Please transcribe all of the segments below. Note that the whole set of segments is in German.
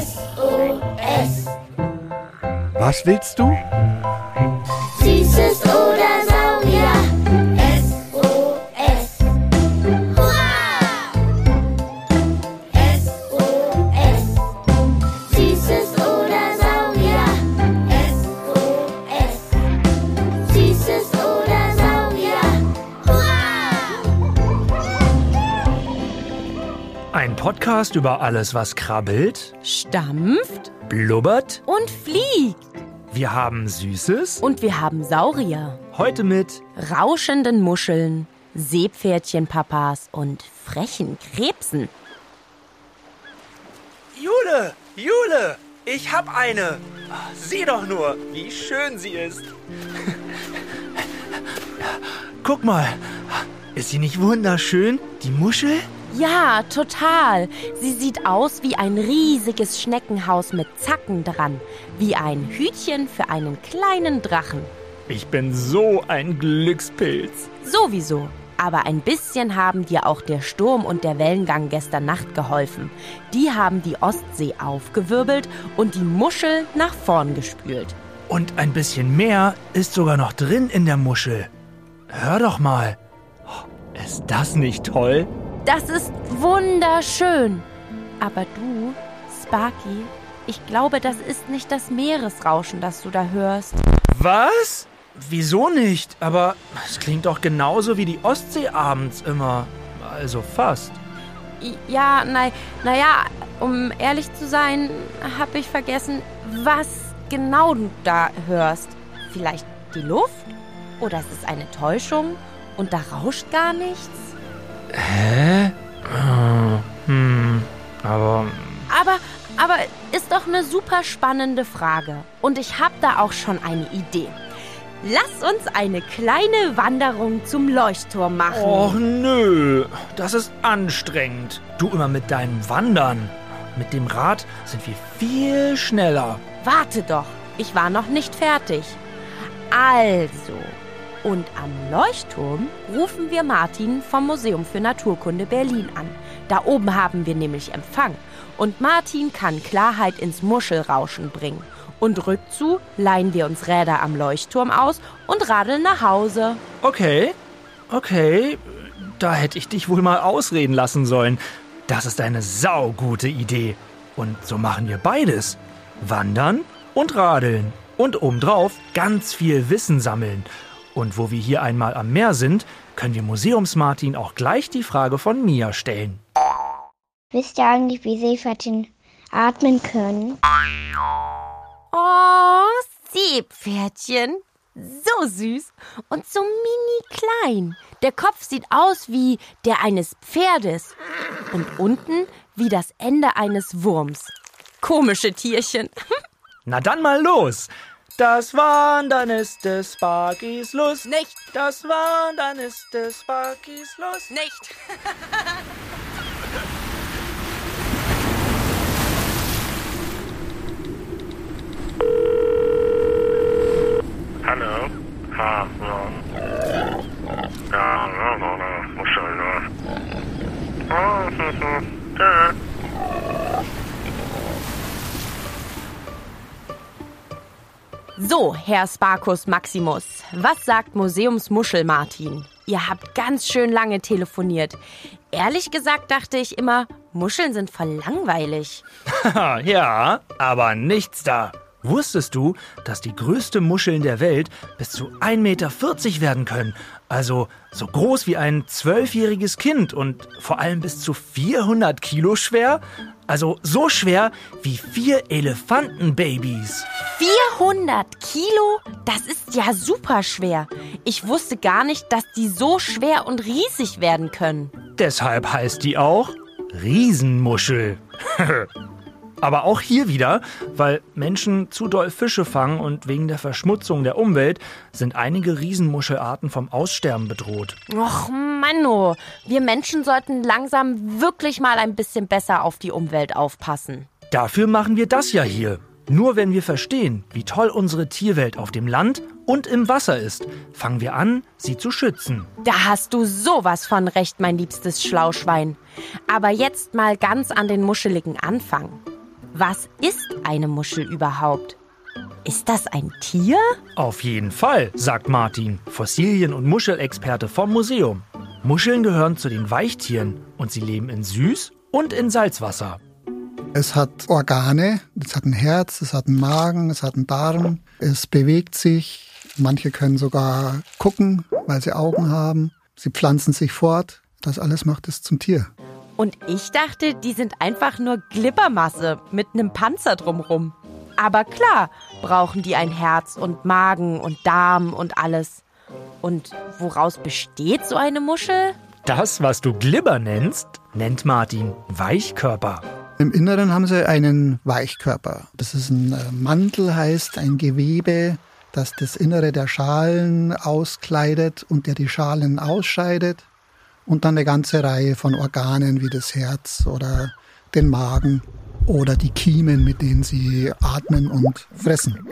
SOS. Was willst du? Ein Podcast über alles, was krabbelt, Stampft blubbert. und fliegt. Wir haben Süßes. Und wir haben Saurier, Heute mit rauschenden Muscheln, Seepferdchenpapas und frechen Krebsen. Jule, Jule, ich hab eine. Sieh doch nur, wie schön sie ist. Guck mal, ist sie nicht wunderschön, die Muschel? Ja, total. Sie sieht aus wie ein riesiges Schneckenhaus mit Zacken dran. Wie ein Hütchen für einen kleinen Drachen. Ich bin so ein Glückspilz. Sowieso. Aber ein bisschen haben dir auch der Sturm und der Wellengang gestern Nacht geholfen. Die haben die Ostsee aufgewirbelt und die Muschel nach vorn gespült. Und ein bisschen mehr ist sogar noch drin in der Muschel. Hör doch mal. Ist das nicht toll? Das ist wunderschön. Aber du, Sparky, ich glaube, das ist nicht das Meeresrauschen, das du da hörst. Was? Wieso nicht? Aber es klingt doch genauso wie die Ostsee abends immer. Also fast. Ja, nein, naja, um ehrlich zu sein, habe ich vergessen, was genau du da hörst. Vielleicht die Luft? Oder es ist eine Täuschung und da rauscht gar nichts? Hä? Ah, Hm, aber Aber, aber ist doch eine super spannende Frage. Und ich habe da auch schon eine Idee. Lass uns eine kleine Wanderung zum Leuchtturm machen. Och nö, das ist anstrengend. Du immer mit deinem Wandern. Mit dem Rad sind wir viel schneller. Warte doch, ich war noch nicht fertig. Also, und am Leuchtturm rufen wir Martin vom Museum für Naturkunde Berlin an. Da oben haben wir nämlich Empfang. Und Martin kann Klarheit ins Muschelrauschen bringen. Und rückzu leihen wir uns Räder am Leuchtturm aus und radeln nach Hause. Okay, okay, da hätte ich dich wohl mal ausreden lassen sollen. Das ist eine saugute Idee. Und so machen wir beides. Wandern und radeln. Und obendrauf ganz viel Wissen sammeln. Und wo wir hier einmal am Meer sind, können wir Museumsmartin auch gleich die Frage von Mia stellen. Wisst ihr eigentlich, wie Seepferdchen atmen können? Oh, Seepferdchen. So süß und so mini klein. Der Kopf sieht aus wie der eines Pferdes und unten wie das Ende eines Wurms. Komische Tierchen. Na dann mal los! Das Wandern ist des Sparkys Lust. Nicht, Das Wandern ist des Sparkys Lust. nicht. Hallo? Ja, ja. Ja, ja, ja, ja, muss schon, ja. Oh, hm, hm. Ja. So, Herr Sparkus Maximus, was sagt Museumsmuschel Martin? Ihr habt ganz schön lange telefoniert. Ehrlich gesagt dachte ich immer, Muscheln sind voll langweilig. Ja, aber nichts da. Wusstest du, dass die größten Muscheln der Welt bis zu 1,40 Meter werden können? Also so groß wie ein zwölfjähriges Kind und vor allem bis zu 400 Kilo schwer? Also so schwer wie vier Elefantenbabys. 400 Kilo? Das ist ja super schwer. Ich wusste gar nicht, dass die so schwer und riesig werden können. Deshalb heißt die auch Riesenmuschel. Aber auch hier wieder, weil Menschen zu doll Fische fangen und wegen der Verschmutzung der Umwelt sind einige Riesenmuschelarten vom Aussterben bedroht. Och, Manno, wir Menschen sollten langsam wirklich mal ein bisschen besser auf die Umwelt aufpassen. Dafür machen wir das ja hier. Nur wenn wir verstehen, wie toll unsere Tierwelt auf dem Land und im Wasser ist, fangen wir an, sie zu schützen. Da hast du sowas von recht, mein liebstes Schlauschwein. Aber jetzt mal ganz an den muscheligen Anfang. Was ist eine Muschel überhaupt? Ist das ein Tier? Auf jeden Fall, sagt Martin, Fossilien- und Muschelexperte vom Museum. Muscheln gehören zu den Weichtieren und sie leben in Süß- und in Salzwasser. Es hat Organe, es hat ein Herz, es hat einen Magen, es hat einen Darm, es bewegt sich. Manche können sogar gucken, weil sie Augen haben. Sie pflanzen sich fort. Das alles macht es zum Tier. Und ich dachte, die sind einfach nur Glibbermasse mit einem Panzer drumrum. Aber klar, brauchen die ein Herz und Magen und Darm und alles. Und woraus besteht so eine Muschel? Das, was du Glibber nennst, nennt Martin Weichkörper. Im Inneren haben sie einen Weichkörper. Das ist ein äh, Mantel, heißt ein Gewebe, das das Innere der Schalen auskleidet und der die Schalen ausscheidet. Und dann eine ganze Reihe von Organen wie das Herz oder den Magen oder die Kiemen, mit denen sie atmen und fressen.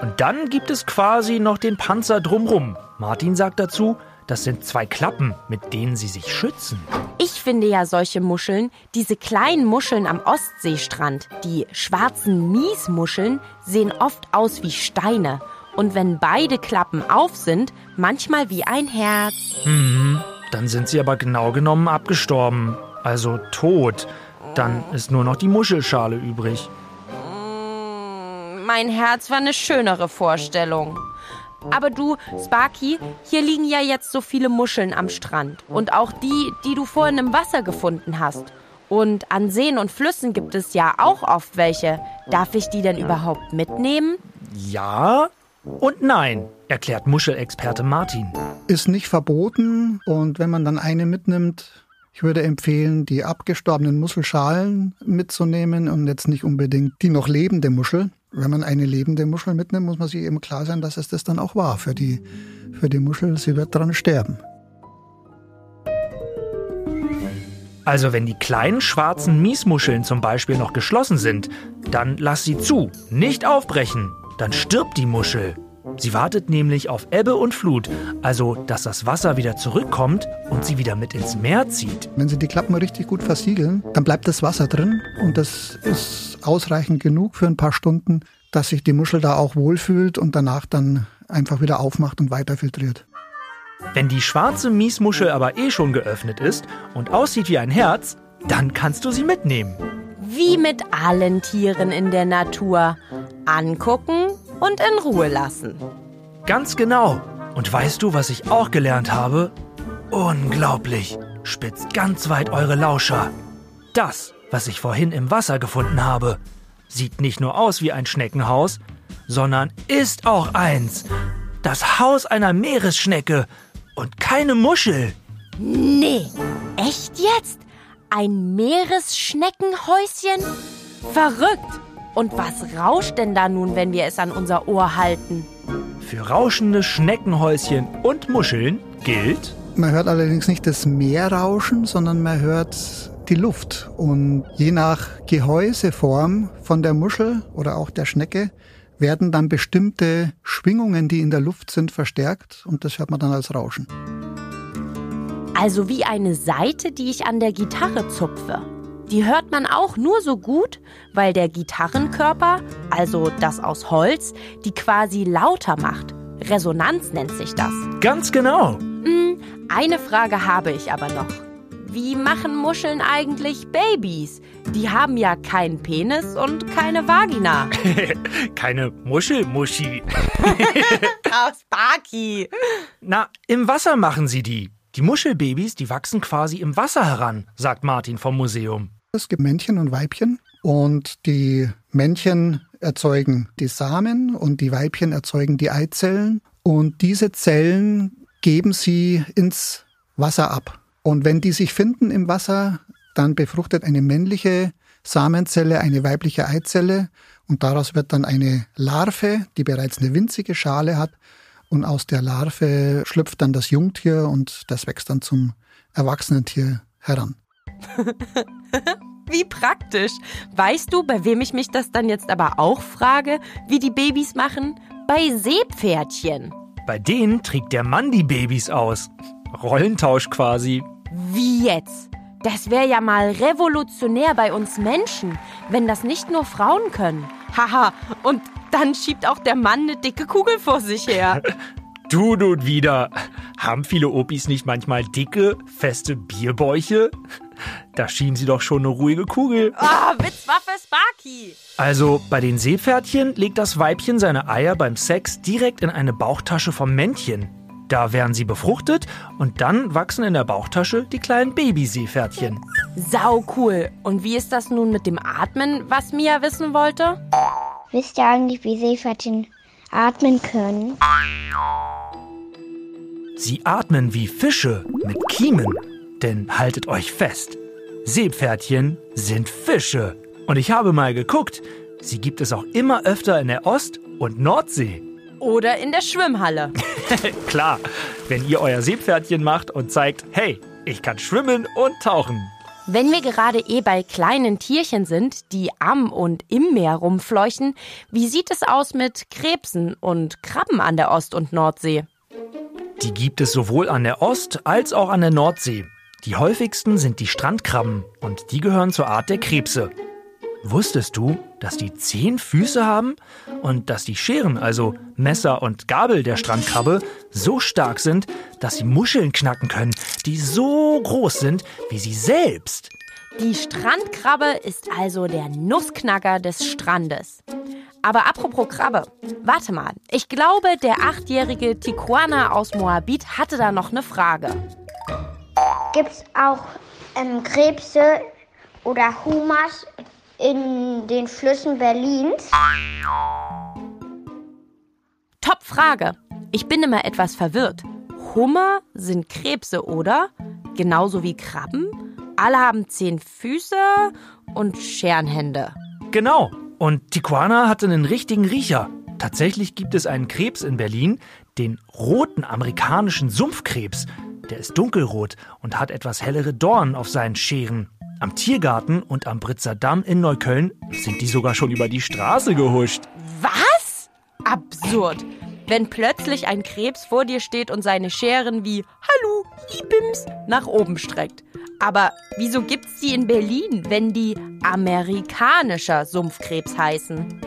Und dann gibt es quasi noch den Panzer drumrum. Martin sagt dazu, das sind zwei Klappen, mit denen sie sich schützen. Ich finde ja solche Muscheln, diese kleinen Muscheln am Ostseestrand, die schwarzen Miesmuscheln, sehen oft aus wie Steine. Und wenn beide Klappen auf sind, manchmal wie ein Herz. Dann sind sie aber genau genommen abgestorben, also tot. Dann ist nur noch die Muschelschale übrig. Mein Herz war eine schönere Vorstellung. Aber du, Sparky, hier liegen ja jetzt so viele Muscheln am Strand. Und auch die, die du vorhin im Wasser gefunden hast. Und an Seen und Flüssen gibt es ja auch oft welche. Darf ich die denn überhaupt mitnehmen? Ja und nein, erklärt Muschelexperte Martin. Ist nicht verboten und wenn man dann eine mitnimmt, ich würde empfehlen, die abgestorbenen Muschelschalen mitzunehmen und jetzt nicht unbedingt die noch lebende Muschel. Wenn man eine lebende Muschel mitnimmt, muss man sich eben klar sein, dass es das dann auch war für die, für die Muschel. Sie wird dran sterben. Also wenn die kleinen schwarzen Miesmuscheln zum Beispiel noch geschlossen sind, dann lass sie zu, nicht aufbrechen. Dann stirbt die Muschel. Sie wartet nämlich auf Ebbe und Flut, also dass das Wasser wieder zurückkommt und sie wieder mit ins Meer zieht. Wenn Sie die Klappen richtig gut versiegeln, dann bleibt das Wasser drin und das ist ausreichend genug für ein paar Stunden, dass sich die Muschel da auch wohlfühlt und danach dann einfach wieder aufmacht und weiter filtriert. Wenn die schwarze Miesmuschel aber eh schon geöffnet ist und aussieht wie ein Herz, dann kannst du sie mitnehmen. Wie mit allen Tieren in der Natur. Angucken und in Ruhe lassen. Ganz genau. Und weißt du, was ich auch gelernt habe? Unglaublich. Spitzt ganz weit eure Lauscher. Das, was ich vorhin im Wasser gefunden habe, sieht nicht nur aus wie ein Schneckenhaus, sondern ist auch eins. Das Haus einer Meeresschnecke und keine Muschel. Nee, echt jetzt? Ein Meeresschneckenhäuschen? Verrückt. Und was rauscht denn da nun, wenn wir es an unser Ohr halten? Für rauschende Schneckenhäuschen und Muscheln gilt, Man hört allerdings nicht das Meer rauschen, sondern man hört die Luft. Und je nach Gehäuseform von der Muschel oder auch der Schnecke werden dann bestimmte Schwingungen, die in der Luft sind, verstärkt und das hört man dann als Rauschen. Also wie eine Saite, die ich an der Gitarre zupfe. Die hört man auch nur so gut, weil der Gitarrenkörper, also das aus Holz, die quasi lauter macht. Resonanz nennt sich das. ganz genau. Eine Frage habe ich aber noch. Wie machen Muscheln eigentlich Babys? Die haben ja keinen Penis und keine Vagina. Keine Muschelmuschi. Aus Baki. Na, im Wasser machen sie die. Die Muschelbabys, die wachsen quasi im Wasser heran, sagt Martin vom Museum. Es gibt Männchen und Weibchen und die Männchen erzeugen die Samen und die Weibchen erzeugen die Eizellen und diese Zellen geben sie ins Wasser ab. Und wenn die sich finden im Wasser, dann befruchtet eine männliche Samenzelle eine weibliche Eizelle und daraus wird dann eine Larve, die bereits eine winzige Schale hat und aus der Larve schlüpft dann das Jungtier und das wächst dann zum erwachsenen Tier heran. Wie praktisch. Weißt du, bei wem ich mich das dann jetzt aber auch frage, wie die Babys machen? Bei Seepferdchen. Bei denen trägt der Mann die Babys aus. Rollentausch quasi. Wie jetzt? Das wäre ja mal revolutionär bei uns Menschen, wenn das nicht nur Frauen können. Haha, und dann schiebt auch der Mann eine dicke Kugel vor sich her. Du nun wieder. Haben viele Opis nicht manchmal dicke, feste Bierbäuche? Da schieben sie doch schon eine ruhige Kugel. Ah, Witzwaffe Sparky. Also bei den Seepferdchen legt das Weibchen seine Eier beim Sex direkt in eine Bauchtasche vom Männchen. Da werden sie befruchtet und dann wachsen in der Bauchtasche die kleinen Babyseepferdchen. Sau cool. Und wie ist das nun mit dem Atmen, was Mia wissen wollte? Wisst ihr eigentlich, wie Seepferdchen atmen können? Sie atmen wie Fische mit Kiemen. Denn haltet euch fest, Seepferdchen sind Fische. Und ich habe mal geguckt, sie gibt es auch immer öfter in der Ost- und Nordsee. Oder in der Schwimmhalle. Klar, wenn ihr euer Seepferdchen macht und zeigt, hey, ich kann schwimmen und tauchen. Wenn wir gerade eh bei kleinen Tierchen sind, die am und im Meer rumfleuchen, wie sieht es aus mit Krebsen und Krabben an der Ost- und Nordsee? Die gibt es sowohl an der Ost- als auch an der Nordsee. Die häufigsten sind die Strandkrabben und die gehören zur Art der Krebse. Wusstest du, dass die zehn Füße haben und dass die Scheren, also Messer und Gabel der Strandkrabbe, so stark sind, dass sie Muscheln knacken können, die so groß sind wie sie selbst? Die Strandkrabbe ist also der Nussknacker des Strandes. Aber apropos Krabbe, warte mal. Ich glaube, der achtjährige Tijuana aus Moabit hatte da noch eine Frage. Gibt es auch ähm, Krebse oder Humas in den Flüssen Berlins? Top Frage. Ich bin immer etwas verwirrt. Hummer sind Krebse, oder? Genauso wie Krabben? Alle haben zehn Füße und Scherenhände. Genau. Und Tijuana hatte einen richtigen Riecher. Tatsächlich gibt es einen Krebs in Berlin, den roten amerikanischen Sumpfkrebs. Der ist dunkelrot und hat etwas hellere Dornen auf seinen Scheren. Am Tiergarten und am Britzer Damm in Neukölln sind die sogar schon über die Straße gehuscht. Was? Absurd. Wenn plötzlich ein Krebs vor dir steht und seine Scheren wie Hallo, Ibims nach oben streckt. Aber wieso gibt's die in Berlin, wenn die amerikanischer Sumpfkrebs heißen?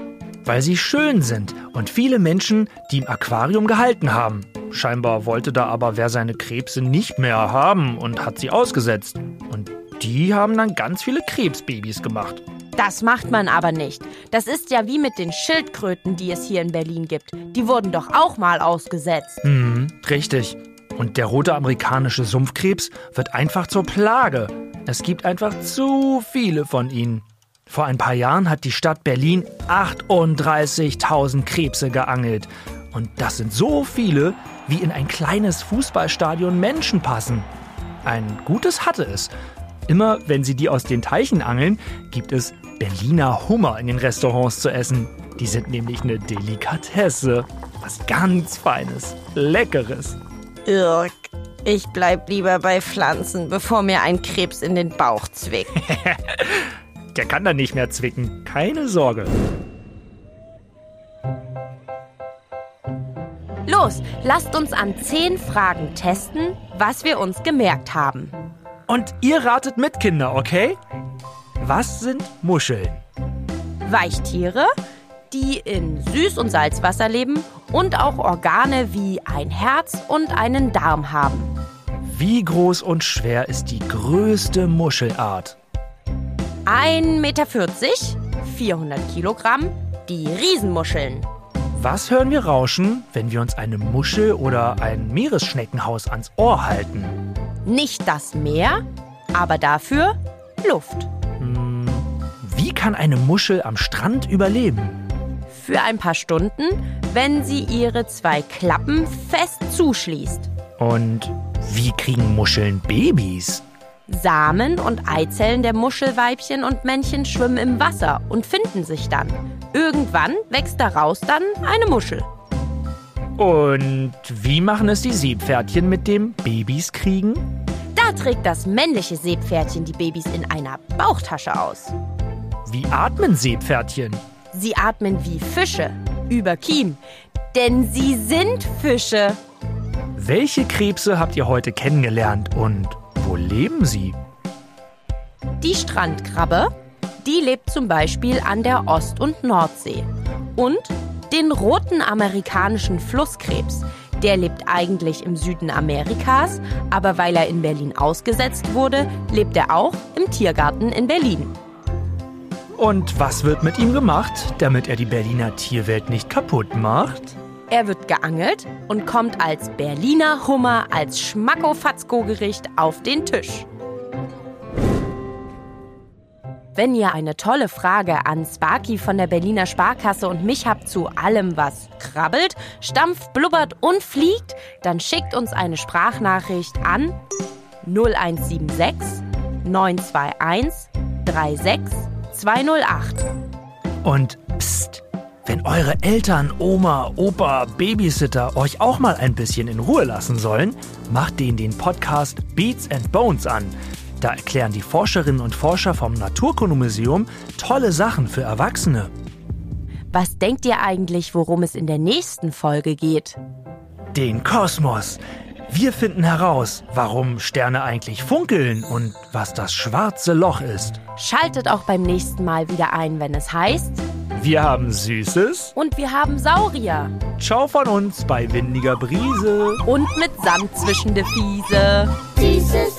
Weil sie schön sind und viele Menschen die im Aquarium gehalten haben. Scheinbar wollte da aber wer seine Krebse nicht mehr haben und hat sie ausgesetzt. Und die haben dann ganz viele Krebsbabys gemacht. Das macht man aber nicht. Das ist ja wie mit den Schildkröten, die es hier in Berlin gibt. Die wurden doch auch mal ausgesetzt. Mhm, richtig. Und der rote amerikanische Sumpfkrebs wird einfach zur Plage. Es gibt einfach zu viele von ihnen. Vor ein paar Jahren hat die Stadt Berlin 38.000 Krebse geangelt. Und das sind so viele, wie in ein kleines Fußballstadion Menschen passen. Ein gutes hatte es. Immer wenn sie die aus den Teichen angeln, gibt es Berliner Hummer in den Restaurants zu essen. Die sind nämlich eine Delikatesse. Was ganz Feines, Leckeres. Irk, ich bleib lieber bei Pflanzen, bevor mir ein Krebs in den Bauch zwickt. Der kann dann nicht mehr zwicken. Keine Sorge. Los, lasst uns an zehn Fragen testen, was wir uns gemerkt haben. Und ihr ratet mit, Kinder, okay? Was sind Muscheln? Weichtiere, die in Süß- und Salzwasser leben und auch Organe wie ein Herz und einen Darm haben. Wie groß und schwer ist die größte Muschelart? 1,40 Meter, 400 Kilogramm, die Riesenmuscheln. Was hören wir rauschen, wenn wir uns eine Muschel oder ein Meeresschneckenhaus ans Ohr halten? Nicht das Meer, aber dafür Luft. Wie kann eine Muschel am Strand überleben? Für ein paar Stunden, wenn sie ihre zwei Klappen fest zuschließt. Und wie kriegen Muscheln Babys? Samen und Eizellen der Muschelweibchen und Männchen schwimmen im Wasser und finden sich dann. Irgendwann wächst daraus dann eine Muschel. Und wie machen es die Seepferdchen mit dem Babys kriegen? Da Da trägt das männliche Seepferdchen die Babys in einer Bauchtasche aus. Wie atmen Seepferdchen? Sie atmen wie Fische über Kiem, denn sie sind Fische. Welche Krebse habt ihr heute kennengelernt und wo leben sie? Die Strandkrabbe, die lebt zum Beispiel an der Ost- und Nordsee. Und den roten amerikanischen Flusskrebs, der lebt eigentlich im Süden Amerikas, aber weil er in Berlin ausgesetzt wurde, lebt er auch im Tiergarten in Berlin. Und was wird mit ihm gemacht, damit er die Berliner Tierwelt nicht kaputt macht? Er wird geangelt und kommt als Berliner Hummer als Schmacko-Fatzko-Gericht auf den Tisch. Wenn ihr eine tolle Frage an Sparky von der Berliner Sparkasse und mich habt zu allem, was krabbelt, stampft, blubbert und fliegt, dann schickt uns eine Sprachnachricht an 0176 921 36208. Und pst, wenn eure Eltern, Oma, Opa, Babysitter euch auch mal ein bisschen in Ruhe lassen sollen, macht denen den Podcast Beats and Bones an. Da erklären die Forscherinnen und Forscher vom Naturkundemuseum tolle Sachen für Erwachsene. Was denkt ihr eigentlich, worum es in der nächsten Folge geht? Den Kosmos. Wir finden heraus, warum Sterne eigentlich funkeln und was das schwarze Loch ist. Schaltet auch beim nächsten Mal wieder ein, wenn es heißt. Wir haben Süßes. Und wir haben Saurier. Ciao von uns bei windiger Brise. Und mit Sand zwischen de Fiese. Süßes